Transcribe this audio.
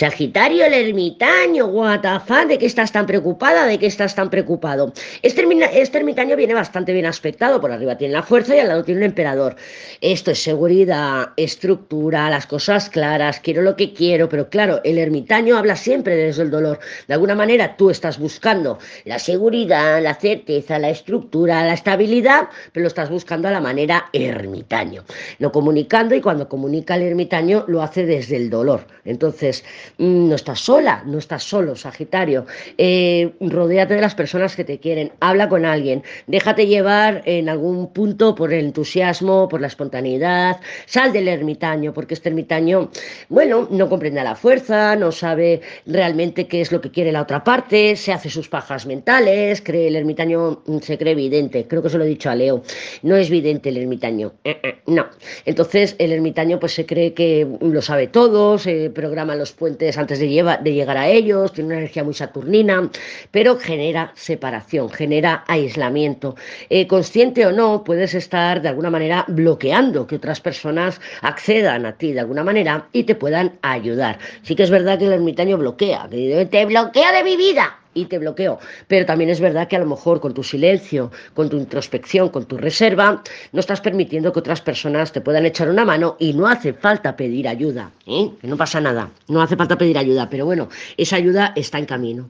Sagitario, el ermitaño, what ¿de qué estás tan preocupada? ¿De qué estás tan preocupado? Este, este, ermitaño viene bastante bien aspectado, por arriba tiene la fuerza y al lado tiene un emperador. Esto es seguridad, estructura, las cosas claras, quiero lo que quiero, pero claro, el ermitaño habla siempre desde el dolor. De alguna manera tú estás buscando la seguridad, la certeza, la estructura, la estabilidad, pero lo estás buscando a la manera ermitaño. No comunicando y cuando comunica el ermitaño lo hace desde el dolor. Entonces, no estás sola, no estás solo, Sagitario. Eh, rodéate de las personas que te quieren, habla con alguien, déjate llevar en algún punto por el entusiasmo, por la espontaneidad, sal del ermitaño, porque este ermitaño, bueno, no comprende a la fuerza, no sabe realmente qué es lo que quiere la otra parte, se hace sus pajas mentales, cree el ermitaño, mm, se cree evidente, creo que se lo he dicho a Leo, no es vidente el ermitaño, eh, eh, no. Entonces el ermitaño pues se cree que lo sabe todo, se programa los puentes antes de, de llegar a ellos, tiene una energía muy saturnina, pero genera separación, genera aislamiento. Eh, consciente o no, puedes estar de alguna manera bloqueando que otras personas accedan a ti de alguna manera y te puedan ayudar. Sí que es verdad que el ermitaño bloquea, que te bloquea de mi vida y te bloqueo. Pero también es verdad que a lo mejor con tu silencio, con tu introspección, con tu reserva, no estás permitiendo que otras personas te puedan echar una mano y no hace falta pedir ayuda. ¿eh? no pasa nada, no hace falta pedir ayuda, pero bueno, esa ayuda está en camino.